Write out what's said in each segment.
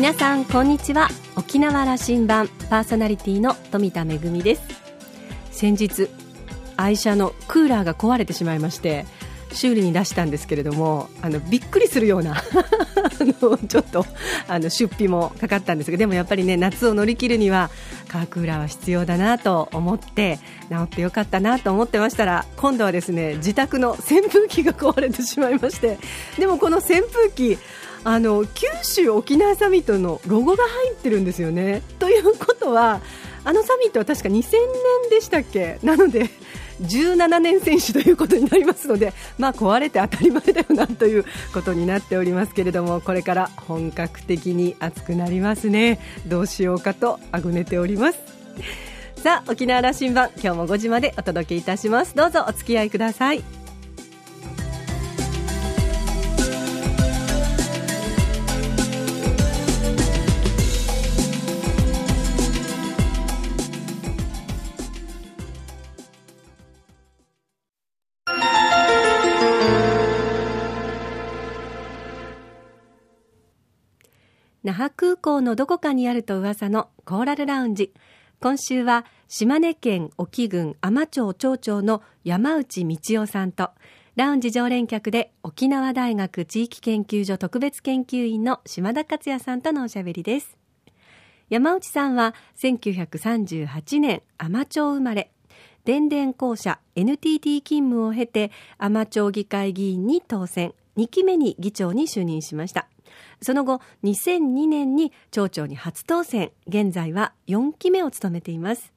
皆さんこんにちは。沖縄羅針盤パーソナリティの富田恵です。先日愛車のクーラーが壊れてしまいまして修理に出したんですけれどもあのびっくりするような ちょっとあの出費もかかったんですがでもやっぱりね夏を乗り切るにはカークーラーは必要だなと思って治ってよかったなと思ってましたら今度はですね自宅の扇風機が壊れてしまいましてでもこの扇風機あの九州沖縄サミットのロゴが入ってるんですよね。ということはあのサミットは確か2000年でしたっけ？なので17年選手ということになりますので、まあ、壊れて当たり前だよなということになっておりますけれどもこれから本格的に暑くなりますね。どうしようかとあぐねております。さあ沖縄羅針盤今日も5時までお届けいたします。どうぞお付き合いください。那覇空港のどこかにあると噂のコーラルラウンジ。今週は島根県沖郡海士町町長の山内道夫さんとラウンジ常連客で沖縄大学地域研究所特別研究員の島田克也さんとのおしゃべりです。山内さんは1938年海士町生まれ。電電公社 NTT 勤務を経て海士町議会議員に当選。2期目に議長に就任しました。その後2002年に町長に初当選。現在は4期目を務めています。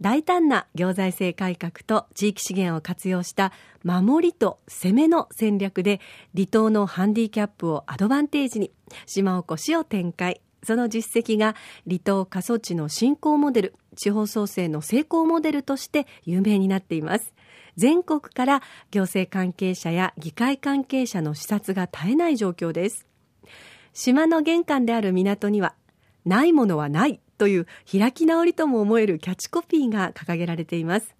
大胆な行財政改革と地域資源を活用した守りと攻めの戦略で離島のハンディキャップをアドバンテージに島おこしを展開。その実績が離島過疎地の振興モデル地方創生の成功モデルとして有名になっています。全国から行政関係者や議会関係者の視察が絶えない状況です。島の玄関である港にはないものはないという開き直りとも思えるキャッチコピーが掲げられています。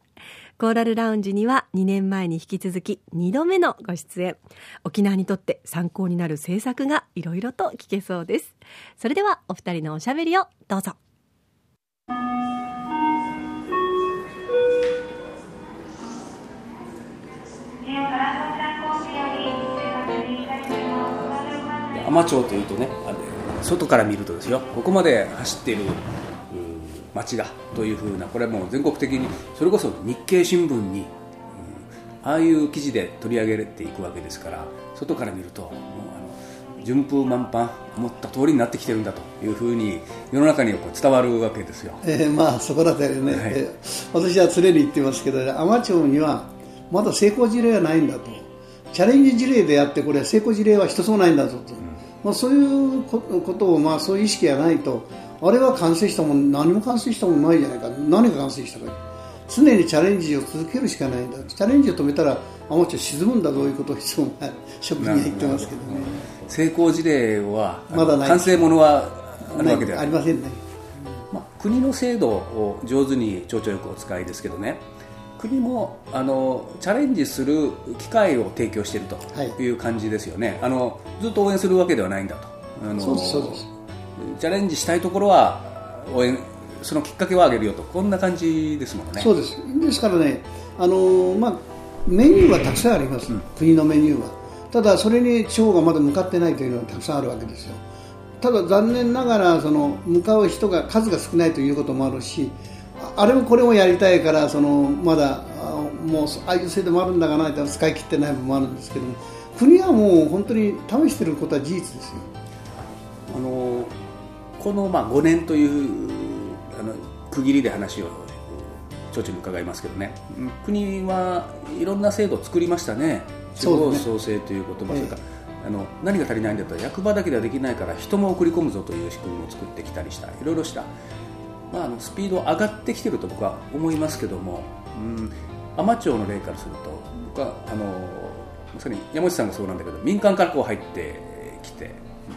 コーラルラウンジには2年前に引き続き2度目のご出演。沖縄にとって参考になる政策がいろいろと聞けそうです。それではお二人のおしゃべりをどうぞ。海士町というとね外から見るとですよここまで走っている町だというふうなこれはもう全国的にそれこそ日経新聞に、うん、ああいう記事で取り上げていくわけですから外から見るともうあの順風満帆思った通りになってきてるんだというふうに世の中にこう伝わるわけですよ、えー、まあそこら辺ね、はい、えー、私は常に言ってますけど海士町にはまだ成功事例はないんだと。チャレンジ事例であってこれ成功事例は一つもないんだぞと、まあ、そういうことを、まあ、そういう意識がないとあれは完成したもん何も完成したもんないじゃないか。何が完成したか。常にチャレンジを続けるしかないんだ。チャレンジを止めたらアマチュア沈むんだということをいつも職人は言ってますけどね。成功事例はまだない。完成ものはあるわけではありませんね、まあ、国の制度を上手に町長よくお使いですけどね国もあのチャレンジする機会を提供しているとい。う感じですよね、はい、あのずっと応援するわけではないんだと。あのそうですそうです。チャレンジしたいところは応援そのきっかけをあげるよと。こんな感じですもんね。そうです。ですからねあの、まあ、メニューはたくさんあります、うん、国のメニューは。ただそれに地方がまだ向かってないというのはたくさんあるわけですよ。ただ残念ながらその向かう人が数が少ないということもあるしあれもこれもやりたいからそのまだもうああいう制度もあるんだがな使い切ってない部分もあるんですけども国はもう本当に試していることは事実ですよ。あのこのまあ5年というあの区切りで話を町長に伺いますけどね。国はいろんな制度を作りましたね。地方創生という言葉、ね、それから、あの何が足りないんだったら役場だけではできないから人も送り込むぞという仕組みを作ってきたりした。いろいろしたまあ、あのスピード上がってきてると僕は思いますけども、うん、海士町の例からすると僕はあのまさに山内さんがそうなんだけど民間からこう入ってきて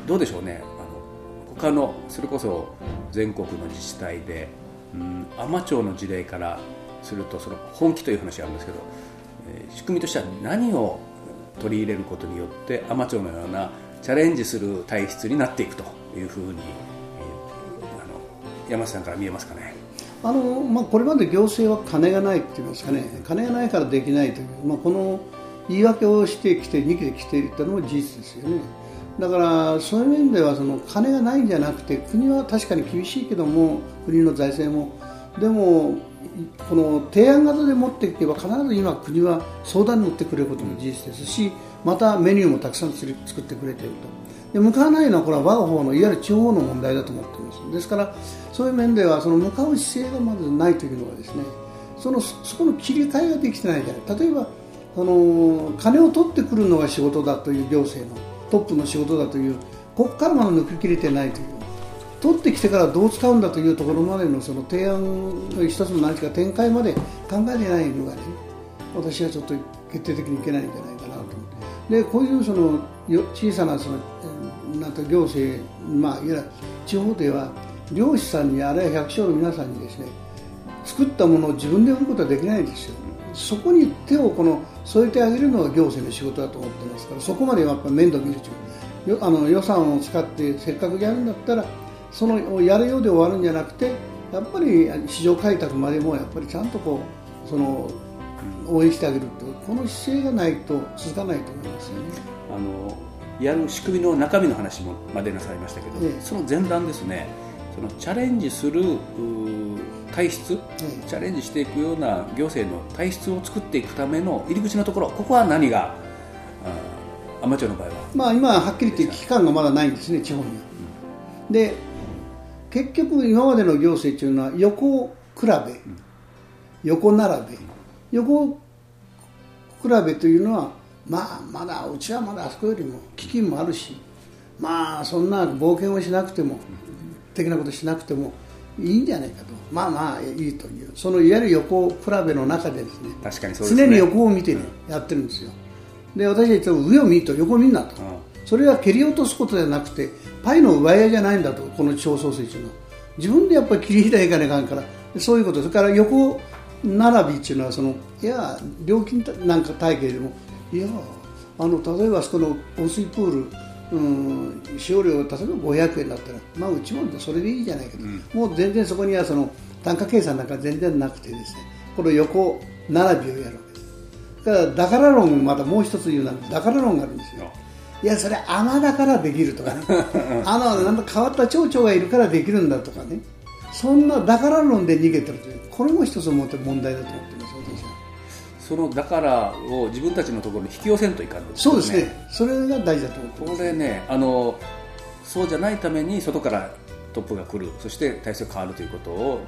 どうでしょうね。あの他のそれこそ全国の自治体で、うん、海士町の事例からするとその本気という話があるんですけど、えー、仕組みとしては何を取り入れることによって海士町のようなチャレンジする体質になっていくというふうに、山下さんから見えますかね？あのまあ、これまで行政は金がないって言いますかね。金がないからできないという、まあ、この言い訳をしてきて2期で来ていたのも事実ですよね。だからそういう面ではその金がないんじゃなくて国は確かに厳しいけども国の財政も。でもこの提案型で持っていけば必ず今国は相談に乗ってくれることも事実ですしまたメニューもたくさん作ってくれていると。で向かわないのはこれは我が方のいわゆる地方の問題だと思っています。ですからそういう面ではその向かう姿勢がまずないというのはですねそのそこの切り替えができてないじゃない。例えばその金を取ってくるのが仕事だという行政のトップの仕事だというここからまだ抜き切れてないという。取ってきてからどう使うんだというところまでのその提案の一つの何か展開まで考えてないのがね私はちょっと決定的にいけないんじゃないかなと思って。でこういうその小さなそのなんか行政、まあ、いわ地方では漁師さんにあるいは百姓の皆さんにですね作ったものを自分で売ることはできないんですよそこに手をこの添えてあげるのが行政の仕事だと思ってますからそこまでやっぱ面倒見るというあの予算を使ってせっかくやるんだったらそのやるようで終わるんじゃなくてやっぱり市場開拓までもやっぱりちゃんとこうその応援してあげるとこの姿勢がないと続かないと思いますよね。あのやる仕組みの中身の話もまでなさいましたけど、ええ、その前段ですねそのチャレンジする体質、え、チャレンジしていくような行政の体質を作っていくための入り口のところここは何がアマチュアの場合は、まあ、今はっきり言って期間がまだないんですね地方には。うん、で結局今までの行政というのは横比べ、横並べ。横比べというのはまあまだうちはまだあそこよりも基金もあるしまあそんな冒険をしなくても的なことしなくてもいいんじゃないかと。まあまあいいという。そのいわゆる横比べの中でですね確かにそうですね。常に横を見て、ね、やってるんですよ。で私はいつも上を見ると横を見んなと、それは蹴り落とすことじゃなくてパイの奪い合いじゃないんだとこの地方創生中の。自分でやっぱり切り開いかないかんから。そういうこと。それから横並びっていうのはそのいや料金なんか体系でもいやあの例えばそこの温水プールうん使用料例えば500円だったら、まあ、うちもそれでいいじゃないけど、うん、もう全然そこにはその単価計算なんか全然なくてですねこの横並びをやるわけです。だからだから論またもう一つ言うならだから論があるんですよ。いやそれ甘だからできるとかね。あのなんか変わった町長がいるからできるんだとかねそんなだから論で逃げてるというこれも一つ問題だと思ってますそのだからを自分たちのところに引き寄せんといかん、ね、そうですね。それが大事だと思ってこれねあのそうじゃないために外からトップが来る。そして体制が変わるということを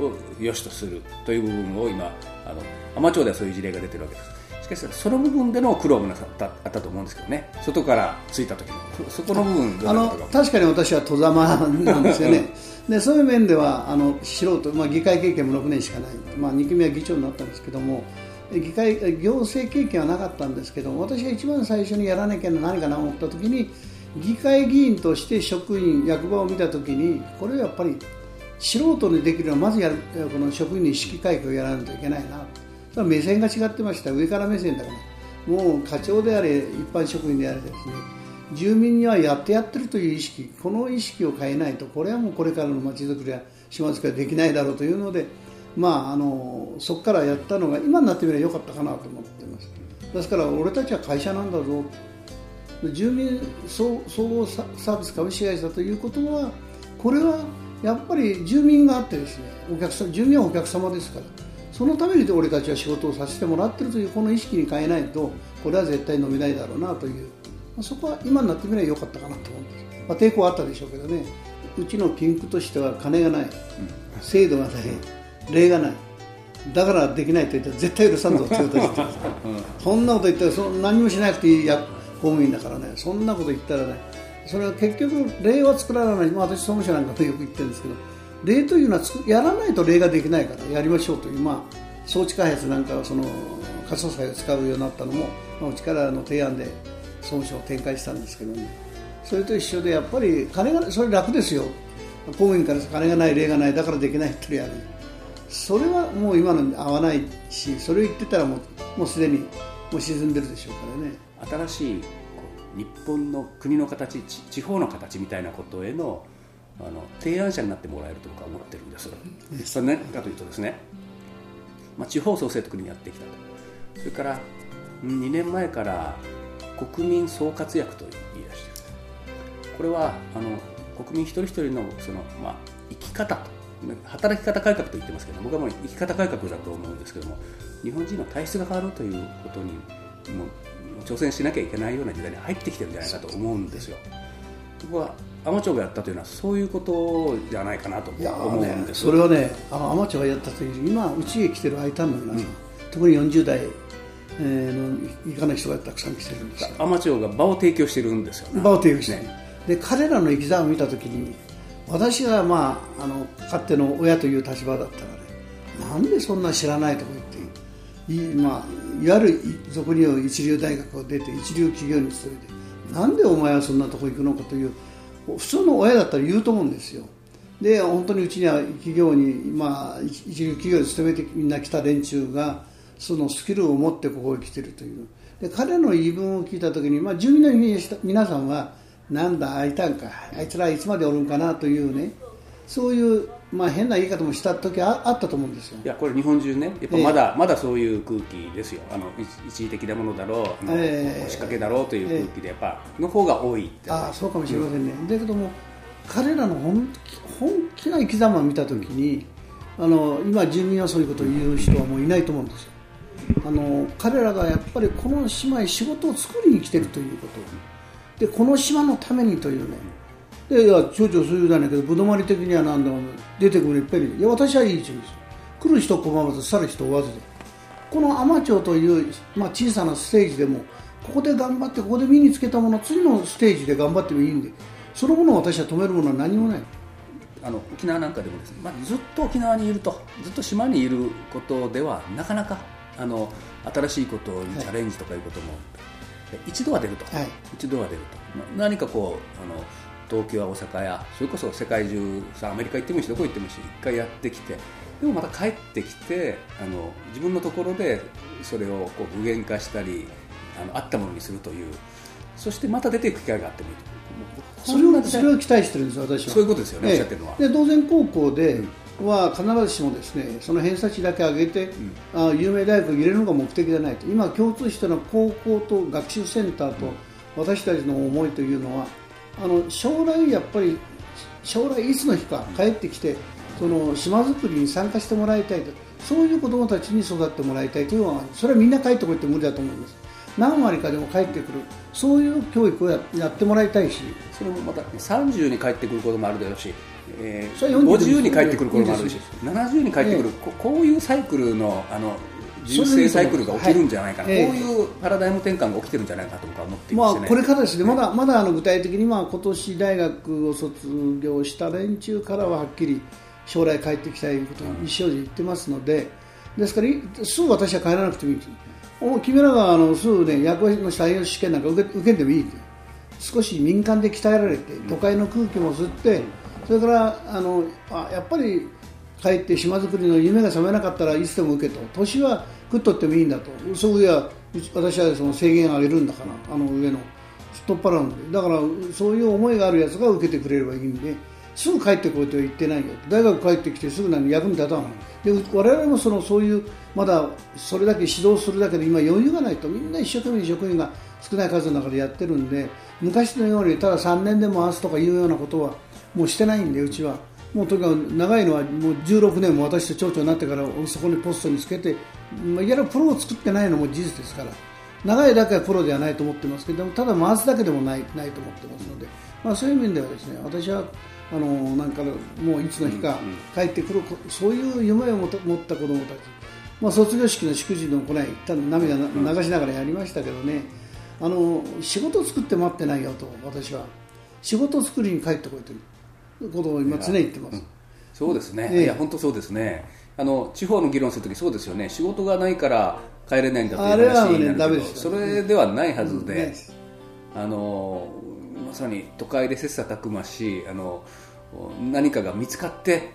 をよしとするという部分を今あの海士町ではそういう事例が出てるわけです。しかしその部分での苦労もなさったあったと思うんですけどね。外から着いた時のそこの部分あの確かに私は戸ざまなんですよね。でそういう面ではあの素人、まあ、議会経験も6年しかない、まあ、2期目は議長になったんですけども議会行政経験はなかったんですけど私が一番最初にやらなきゃな何かな思った時に議会議員として職員役場を見た時にこれはやっぱり素人にできるのはまずやるこの職員の意識改革をやらないといけないな。目線が違ってました。上から目線だから。もう課長であれ一般職員であれですね。住民にはやってやってるという意識この意識を変えないとこれはもうこれからのまちづくりや島づくりはできないだろうというので、まあ、あのそこからやったのが今になってみればよかったかなと思っていますですから俺たちは会社なんだぞ住民総合サービス株式会社ということはこれはやっぱり住民があってですねお客さん住民はお客様ですからそのために俺たちは仕事をさせてもらってるというこの意識に変えないとこれは絶対飲めないだろうなという、まあ、そこは今になってみればよかったかなと思うんです、まあ、抵抗はあったでしょうけどね。うちの金区としては金がない、制度がない、例がない。だからできないと言ったら絶対許さんぞって言うとしてそんなこと言ったらそ何もしなくていいや公務員だからね。そんなこと言ったらねそれは結局例は作らない、まあ、私総務省なんかもよく言ってるんですけど例というのはやらないと例ができないからやりましょうという、まあ、装置開発なんかはその仮想債を使うようになったのも、まあ、うちからの提案で総務省を展開したんですけどね。それと一緒でやっぱり金がそれ楽ですよ。公務員から金がない例がない。だからできないってやるそれはもう今の合わないしそれを言ってたらもうもうすでにもう沈んでるでしょうからね。新しい日本の国の形地方の形みたいなことへのあの提案者になってもらえると僕は思ってるんです。それ何かというとですね、まあ、地方創生と国にやってきたと。それから2年前から国民総活躍と言い出している。これはあの国民一人一人のその、まあ、生き方と働き方改革と言ってますけど僕はもう生き方改革だと思うんですけども日本人の体質が変わるということにもう挑戦しなきゃいけないような時代に入ってきてるんじゃないかと思うんですよ。僕は海士町がやったというのはそういうことじゃないかなと思うんです、ね、それはねあの海士町がやったという今うちへ来てる I ターンの皆さん、うん、特に40代えー、のいかない人がたくさん来てるんです海士町が場を提供してるんですよね。場を提供して、ね、で彼らの生き様を見たときに私が、まあ、あの勝手の親という立場だったらねなんでそんな知らないとか言ってい,、まあ、いわゆる俗に言う一流大学を出て一流企業に勤めてなんでお前はそんなとこ行くのかという普通の親だったら言うと思うんですよ。で本当にうちには企業に、まあ、一流企業に勤めてみんな来た連中がそのスキルを持ってここへ来てるという。で彼の言い分を聞いた時に、まあ、住民の皆さんはなんだあいたんかあいつらいつまでおるんかなというねそういう、まあ、変な言い方もした時ああったと思うんですよ。いやこれ日本中ねやっぱまだ、えー、まだそういう空気ですよ。あの一時的なものだろうえー、仕掛けだろうという空気でやっぱ、の方が多いああそうかもしれませんね、うん、だけども彼らの本本気な生き様を見た時にあの今住民はそういうことを言う人はもういないと思うんですよ。あの彼らがやっぱりこの島へ仕事を作りに来てるということでこの島のためにというね。でいや町長そういうだねけどぶどまり的にはなんだ出てくるいっぺんに。いや私はいいです来る人拒まず去る人追わずで。この海士町という、まあ、小さなステージでもここで頑張ってここで身につけたもの次のステージで頑張ってもいいんでそのものを私は止めるものは何もない。あの沖縄なんかでもですね、まあ、ずっと沖縄にいるとずっと島にいることではなかなかあの新しいことにチャレンジとかいうことも、はい、一度は出ると、はい、一度は出ると。何かこうあの東京や大阪やそれこそ世界中さアメリカ行ってもいいしどこ行ってもいいし一回やってきてでもまた帰ってきてあの自分のところでそれをこう具現化したりあのあったものにするという。そしてまた出ていく機会があってもいいと。それをそれを期待してるんです私は。そういうことですよね、おっしゃってるのは。で同然高校で、うんは必ずしもですねその偏差値だけ上げて、うん、あ有名大学に入れるのが目的ではないと。今共通しての高校と学習センターと私たちの思いというのはあの将来やっぱり将来いつの日か帰ってきてその島づくりに参加してもらいたいと。そういう子どもたちに育ってもらいたいというのはそれはみんな帰ってこいって無理だと思います。何割かでも帰ってくる。そういう教育をやってもらいたいし。それもまた30に帰ってくることもあるだろうしえー、50に帰ってくる頃もあるし70に帰ってくる、えー、こういうサイクルのあの人生サイクルが起きるんじゃないかな、はい、こういうパラダイム転換が起きてるんじゃないかと僕は思っています、ね、まあ、これからですね、まだまだあの具体的に、まあ、今年大学を卒業した連中からははっきり将来帰ってきたいことを一生で言ってますので、ですからすぐ私は帰らなくてもいい君らがあのすぐ、ね、役割の採用試験なんか受け受けてもいい少し民間で鍛えられて都会の空気も吸って、うんそれからあのあやっぱり帰って島作りの夢が覚めなかったらいつでも受けと。年は食っとってもいいんだと。そういや私はその制限を上げるんだからあの上の。取っ払うんで。だからそういう思いがあるやつが受けてくれればいいんで。すぐ帰ってこいとは言ってないよ。大学帰ってきてすぐ何役に立たないで我々もそのそういうまだそれだけ指導するだけで今余裕がないと。みんな一生懸命職員が少ない数の中でやってるんで昔のようにただ3年で回すとかいうようなことはもうしてないんでうちは。もうとにかく長いのはもう16年も私と町長になってからそこにポストにつけて、まあ、いわゆるプロを作ってないのも事実ですから。長いだけはプロではないと思ってますけどただ回すだけでもないないと思ってますので、まあ、そういう面ではですね私はあのなんかもういつの日か帰ってくる、そういう夢を持った子どもたち、まあ、卒業式の祝辞のこの間涙流しながらやりましたけどね。あの仕事作って待ってないよと私は。仕事作りに帰ってこいということを今常に言ってます。そうですね、ええ、いや本当そうですね。あの地方の議論するときそうですよね。仕事がないから帰れないんだという話になるけど、ね、それではないはずで、うん、あのまさに都会で切磋琢磨しあの何かが見つかって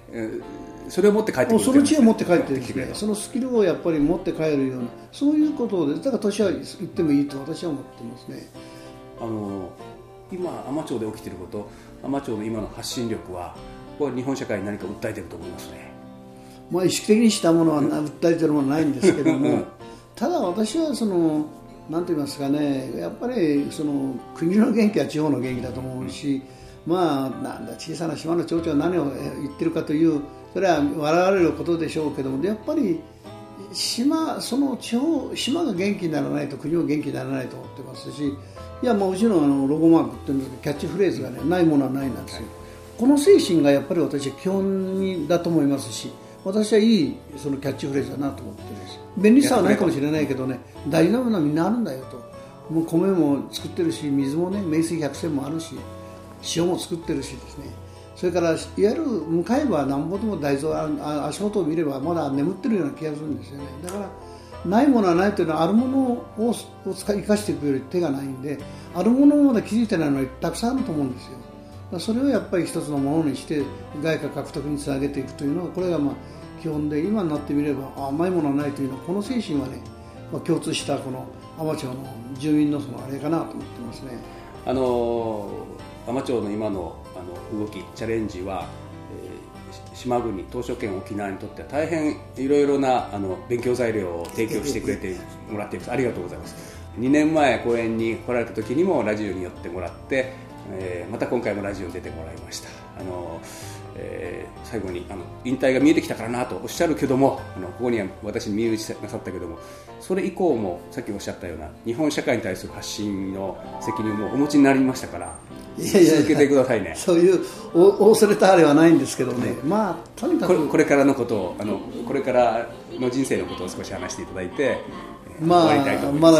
それを持って帰ってくるその知恵を持って帰ってきてそのスキルをやっぱり持って帰るようなそういうことでだから年は行ってもいいと私は思ってますね。あの今海士町で起きていること海士町の今の発信力はこれ日本社会に何か訴えてると思いますね。まあ、意識的にしたものは訴えてるものはないんですけども ただ私はそのなんて言いますかねやっぱりその国の元気は地方の元気だと思うし、まあなんだ小さな島の町長は何を言ってるかというそれは笑われることでしょうけどもやっぱり島その地方島が元気にならないと国も元気にならないと思ってますしいやもううちのあのロゴマークっていうんですキャッチフレーズがねないものはないなんですよ、この精神がやっぱり私は基本だと思いますし私はいいそのキャッチフレーズだなと思ってるし便利さはないかもしれないけどね大事なものはみんなあるんだよと。もう米も作ってるし水もね名水百選もあるし塩も作ってるしですね。それからいわゆる向かえばなんぼでも大豆あ足元を見ればまだ眠ってるような気がするんですよね。だからないものはないというのはあるものをを生かしていくより手がないんであるものまだ気づいてないのはたくさんあると思うんですよ。それをやっぱり一つのものにして外貨獲得につなげていくというのはこれがまあ基本で今になってみれば甘いものはないというのはこの精神はね、まあ、共通したこの海士町の住民のそのあれかなと思ってますね。あの海士町の今の動きチャレンジは、えー、島国島しょ県沖縄にとっては大変いろいろなあの勉強材料を提供してくれてもらっています。ありがとうございます。2年前公演に来られた時にもラジオに寄ってもらって、えー、また今回もラジオに出てもらいました。あのえー、最後にあの引退が見えてきたからなとおっしゃるけどもあのここには私に見打ちなさったけどもそれ以降もさっきおっしゃったような日本社会に対する発信の責任もお持ちになりましたから続けてくださいね。そういうお恐れたあれはないんですけどね、ねまあとにかくこれからのことをあのこれからの人生のことを少し話していただいてまあまだ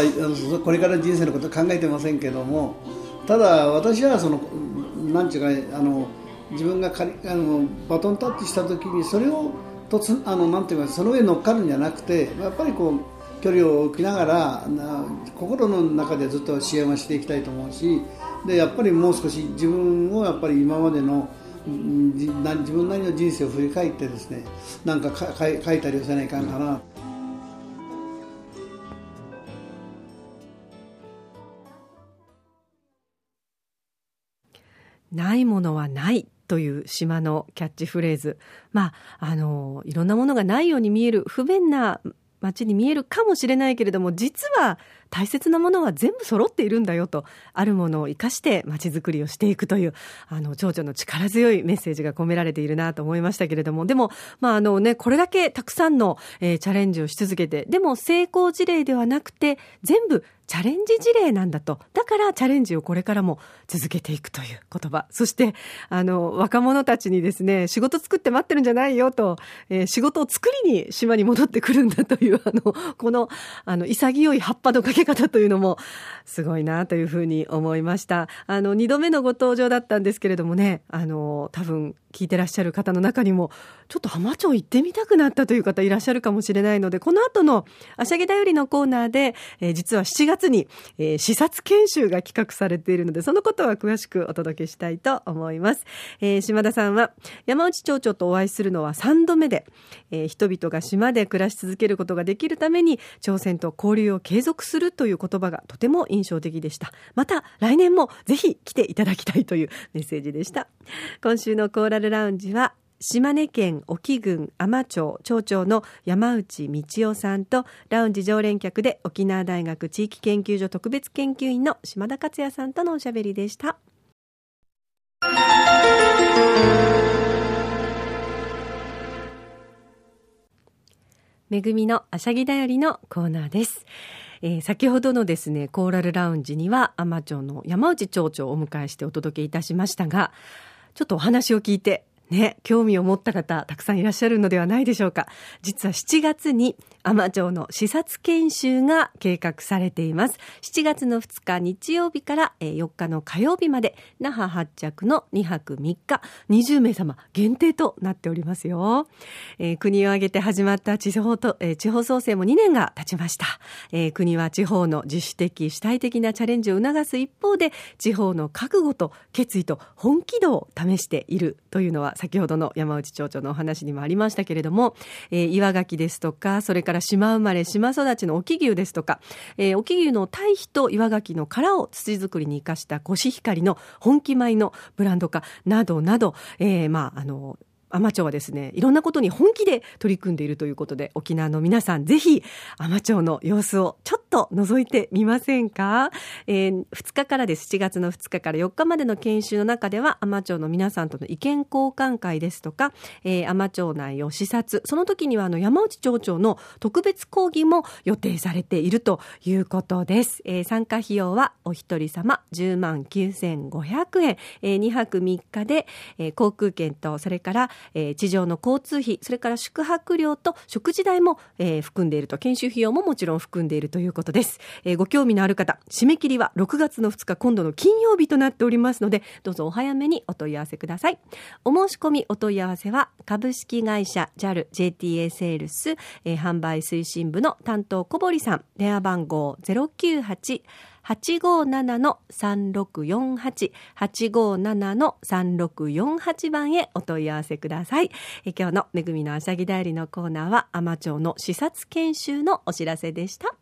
これから人生のこと考えてませんけどもただ私はそのなんていうかあの自分がかりあのバトンタッチした時にそれをとつあのなんていうかその上に乗っかるんじゃなくてやっぱりこう距離を置きながらな心の中でずっと支援はしていきたいと思うしでやっぱりもう少し自分をやっぱり今までの自分なりの人生を振り返ってですねなんかか書いたりはせないかんかな。ないものはないという島のキャッチフレーズ。まあ、あの、いろんなものがないように見える不便な街に見えるかもしれないけれども、実は大切なものは全部揃っているんだよと、あるものを生かして街づくりをしていくという、あの、蝶々の力強いメッセージが込められているなと思いましたけれども、でも、まあ、あのね、これだけたくさんの、えー、チャレンジをし続けて、でも成功事例ではなくて、全部チャレンジ事例なんだと。だからチャレンジをこれからも続けていくという言葉。そして、あの、若者たちにですね、仕事作って待ってるんじゃないよと、えー、仕事を作りに島に戻ってくるんだという、あの、この、あの、潔い葉っぱのかけ方というのも、すごいなというふうに思いました。あの、二度目のご登場だったんですけれどもね、あの、多分、聞いてらっしゃる方の中にも、ちょっと浜町行ってみたくなったという方いらっしゃるかもしれないので、この後のあしゃぎだよりのコーナーで、えー、実は7月に、えー、視察研修が企画されているので、そのことは詳しくお届けしたいと思います。えー、島田さんは、山内町長とお会いするのは3度目で、えー、人々が島で暮らし続けることができるために、朝鮮と交流を継続するという言葉がとても印象的でした。また、来年もぜひ来ていただきたいというメッセージでした。今週のコーラルラウンジは、島根県沖郡海士町町長の山内道夫さんとラウンジ常連客で沖縄大学地域研究所特別研究員の島田克也さんとのおしゃべりでした。めぐみのあしゃぎだよりのコーナーです。えー、先ほどのですね、コーラルラウンジには、海士町の山内町長をお迎えしてお届けいたしましたが、ちょっとお話を聞いてね、興味を持った方、たくさんいらっしゃるのではないでしょうか。実は7月に海町の視察研修が計画されています。7月の2日日曜日から4日の火曜日まで、那覇発着の2泊3日、20名様限定となっておりますよ。えー、国を挙げて始まった地方と、えー、地方創生も2年が経ちました。えー、国は地方の自主的、主体的なチャレンジを促す一方で、地方の覚悟と決意と本気度を試しているというのは先ほどの山内町長のお話にもありましたけれども、えー、岩牡蠣ですとか、それから島生まれ、島育ちの沖牛ですとか、えー、沖牛の堆肥と岩牡蠣の殻を土作りに生かしたコシヒカリの本気米のブランド化などなど、えー、まあ、あの、海町はですね、いろんなことに本気で取り組んでいるということで、沖縄の皆さん、ぜひ、海町の様子をちょっと覗いてみませんか、えー、2日からです。7月の2日から4日までの研修の中では、海町の皆さんとの意見交換会ですとか、えー、海町内を視察、その時にはあの山内町長の特別講義も予定されているということです。えー、参加費用はお一人様10万9500円、えー、2泊3日で、えー、航空券と、それからえー、地上の交通費、それから宿泊料と食事代も、えー、含んでいると、研修費用ももちろん含んでいるということです。えー、ご興味のある方、締め切りは6月の2日、今度の金曜日となっておりますので、どうぞお早めにお問い合わせください。お申し込み、お問い合わせは、株式会社 JAL JTA セールス、えー、販売推進部の担当小堀さん、電話番号098 857-3648、857-3648番へお問い合わせください。え今日のめぐみのあしゃぎだよりのコーナーは、海士町の視察研修のお知らせでした。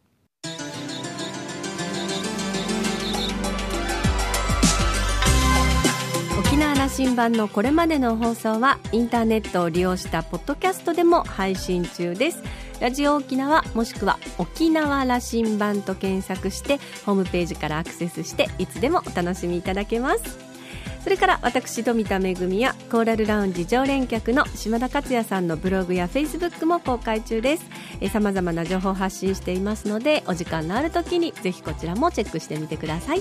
沖縄羅針盤のこれまでの放送はインターネットを利用したポッドキャストでも配信中です。ラジオ沖縄もしくは沖縄羅針盤と検索してホームページからアクセスしていつでもお楽しみいただけます。それから私富田恵やコーラルラウンジ常連客の島田克也さんのブログやフェイスブックも公開中です。さまざまな情報を発信していますのでお時間のある時にぜひこちらもチェックしてみてください。